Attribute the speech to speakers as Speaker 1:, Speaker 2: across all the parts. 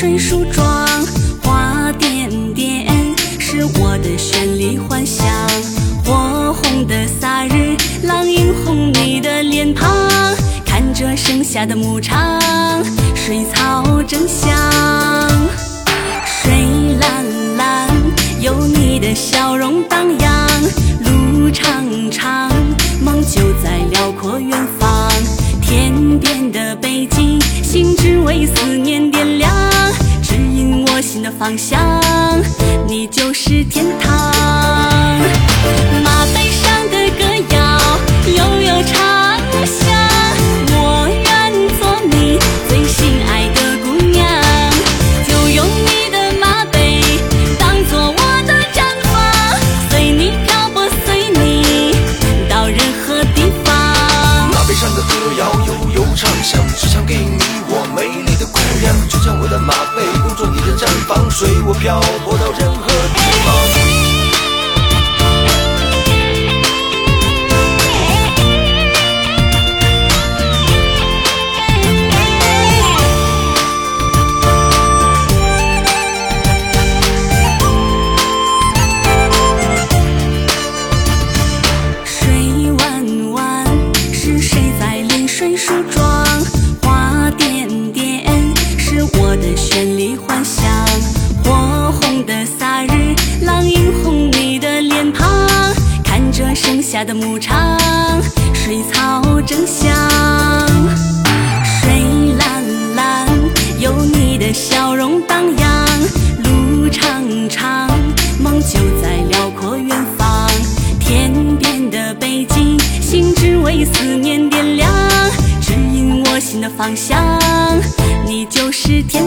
Speaker 1: 水梳妆？花点点是我的绚丽幻想。火红的萨日，朗映红你的脸庞。看着盛夏的牧场，水草正香。水蓝蓝，有你的笑容荡漾。路长长，梦就在辽阔远方。天边的北极星只为思念点亮，心的方向，你就是天堂。马背上的歌谣悠悠长响，我愿做你最心爱的姑娘，就用你的马背当做我的毡房，随你漂泊，随你到任何地方。
Speaker 2: 马背上的歌谣悠悠长响，只想给你我美丽的姑娘，就像我的马背，随我漂泊到任何
Speaker 1: 下的牧场，水草正香。水蓝蓝，有你的笑容荡漾。路长长，梦就在辽阔远方。天边的北极星只为思念点亮，指引我心的方向，你就是天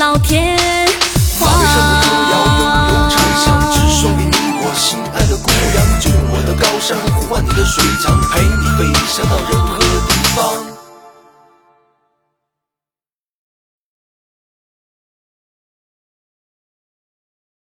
Speaker 1: 老天马背上的歌谣悠悠长响，
Speaker 2: 只送给你我心爱的姑娘，就用我的高山呼唤你